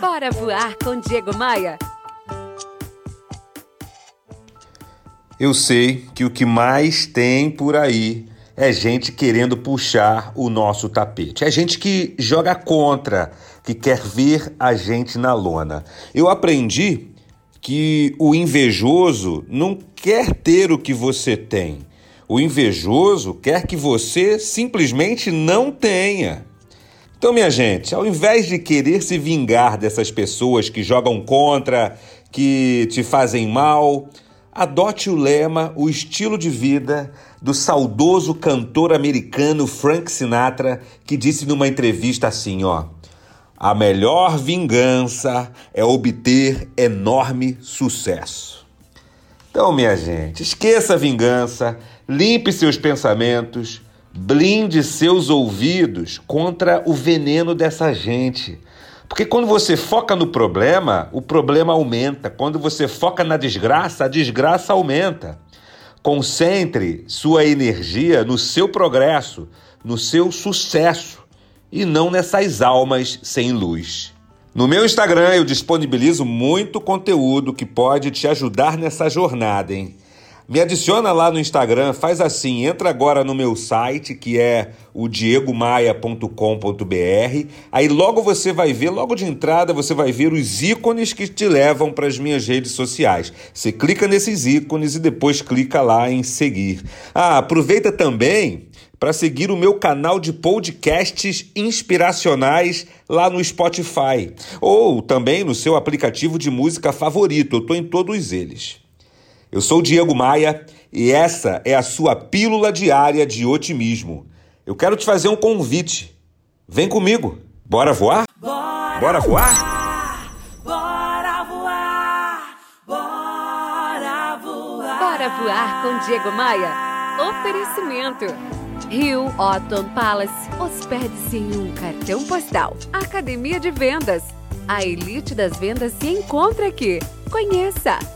Bora voar com Diego Maia. Eu sei que o que mais tem por aí é gente querendo puxar o nosso tapete. É gente que joga contra, que quer ver a gente na lona. Eu aprendi que o invejoso não quer ter o que você tem. O invejoso quer que você simplesmente não tenha. Então, minha gente, ao invés de querer se vingar dessas pessoas que jogam contra, que te fazem mal, adote o lema, o estilo de vida do saudoso cantor americano Frank Sinatra, que disse numa entrevista assim, ó: "A melhor vingança é obter enorme sucesso". Então, minha gente, esqueça a vingança, limpe seus pensamentos, Blinde seus ouvidos contra o veneno dessa gente. Porque quando você foca no problema, o problema aumenta. Quando você foca na desgraça, a desgraça aumenta. Concentre sua energia no seu progresso, no seu sucesso e não nessas almas sem luz. No meu Instagram eu disponibilizo muito conteúdo que pode te ajudar nessa jornada, hein? Me adiciona lá no Instagram, faz assim, entra agora no meu site que é o diegomaia.com.br. Aí logo você vai ver, logo de entrada você vai ver os ícones que te levam para as minhas redes sociais. Você clica nesses ícones e depois clica lá em seguir. Ah, aproveita também para seguir o meu canal de podcasts inspiracionais lá no Spotify ou também no seu aplicativo de música favorito. Eu estou em todos eles. Eu sou o Diego Maia e essa é a sua pílula diária de otimismo. Eu quero te fazer um convite. Vem comigo. Bora voar? Bora, Bora voar? Bora voar! Bora voar! Bora voar com Diego Maia. Oferecimento. Rio Otton Palace. Hospede-se em um cartão postal. Academia de Vendas. A elite das vendas se encontra aqui. Conheça!